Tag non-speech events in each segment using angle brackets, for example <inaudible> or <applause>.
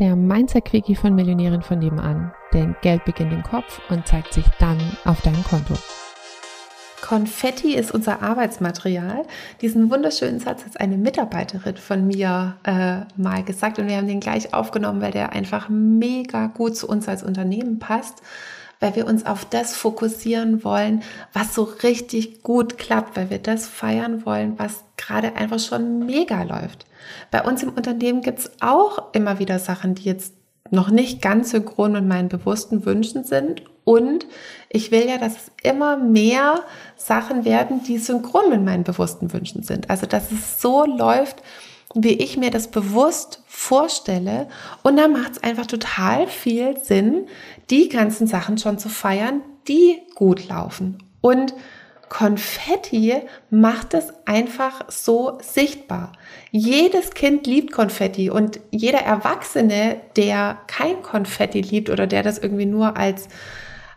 der Mindset-Quickie von Millionären von nebenan. Denn Geld beginnt im Kopf und zeigt sich dann auf deinem Konto. Konfetti ist unser Arbeitsmaterial. Diesen wunderschönen Satz hat eine Mitarbeiterin von mir äh, mal gesagt und wir haben den gleich aufgenommen, weil der einfach mega gut zu uns als Unternehmen passt weil wir uns auf das fokussieren wollen, was so richtig gut klappt, weil wir das feiern wollen, was gerade einfach schon mega läuft. Bei uns im Unternehmen gibt es auch immer wieder Sachen, die jetzt noch nicht ganz synchron mit meinen bewussten Wünschen sind. Und ich will ja, dass es immer mehr Sachen werden, die synchron mit meinen bewussten Wünschen sind. Also, dass es so läuft, wie ich mir das bewusst vorstelle. Und da macht es einfach total viel Sinn, die ganzen Sachen schon zu feiern, die gut laufen. Und Konfetti macht es einfach so sichtbar. Jedes Kind liebt Konfetti und jeder Erwachsene, der kein Konfetti liebt oder der das irgendwie nur als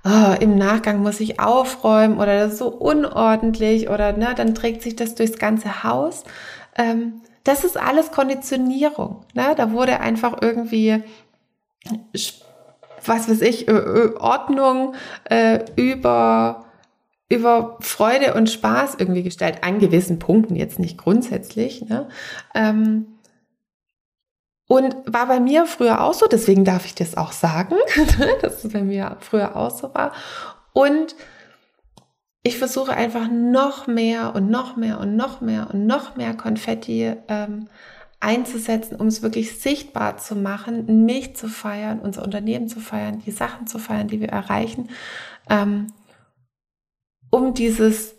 oh, im Nachgang muss ich aufräumen oder das ist so unordentlich oder ne, dann trägt sich das durchs ganze Haus. Ähm, das ist alles Konditionierung. Ne? Da wurde einfach irgendwie, was weiß ich, Ordnung äh, über, über Freude und Spaß irgendwie gestellt. An gewissen Punkten, jetzt nicht grundsätzlich. Ne? Ähm, und war bei mir früher auch so, deswegen darf ich das auch sagen, <laughs> dass es bei mir früher auch so war. Und ich versuche einfach noch mehr und noch mehr und noch mehr und noch mehr Konfetti ähm, einzusetzen, um es wirklich sichtbar zu machen, mich zu feiern, unser Unternehmen zu feiern, die Sachen zu feiern, die wir erreichen, ähm, um dieses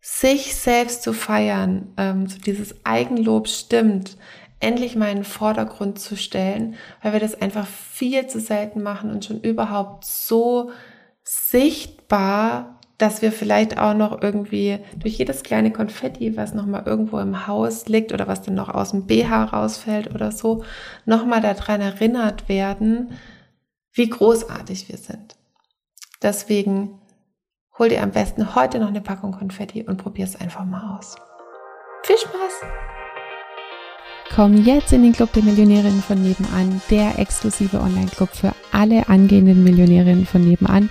sich selbst zu feiern, ähm, so dieses Eigenlob stimmt, endlich mal in den Vordergrund zu stellen, weil wir das einfach viel zu selten machen und schon überhaupt so sichtbar dass wir vielleicht auch noch irgendwie durch jedes kleine Konfetti, was noch mal irgendwo im Haus liegt oder was dann noch aus dem BH rausfällt oder so, noch mal daran erinnert werden, wie großartig wir sind. Deswegen hol dir am besten heute noch eine Packung Konfetti und probier es einfach mal aus. Viel Spaß! Komm jetzt in den Club der Millionärinnen von nebenan, der exklusive Online-Club für alle angehenden Millionärinnen von nebenan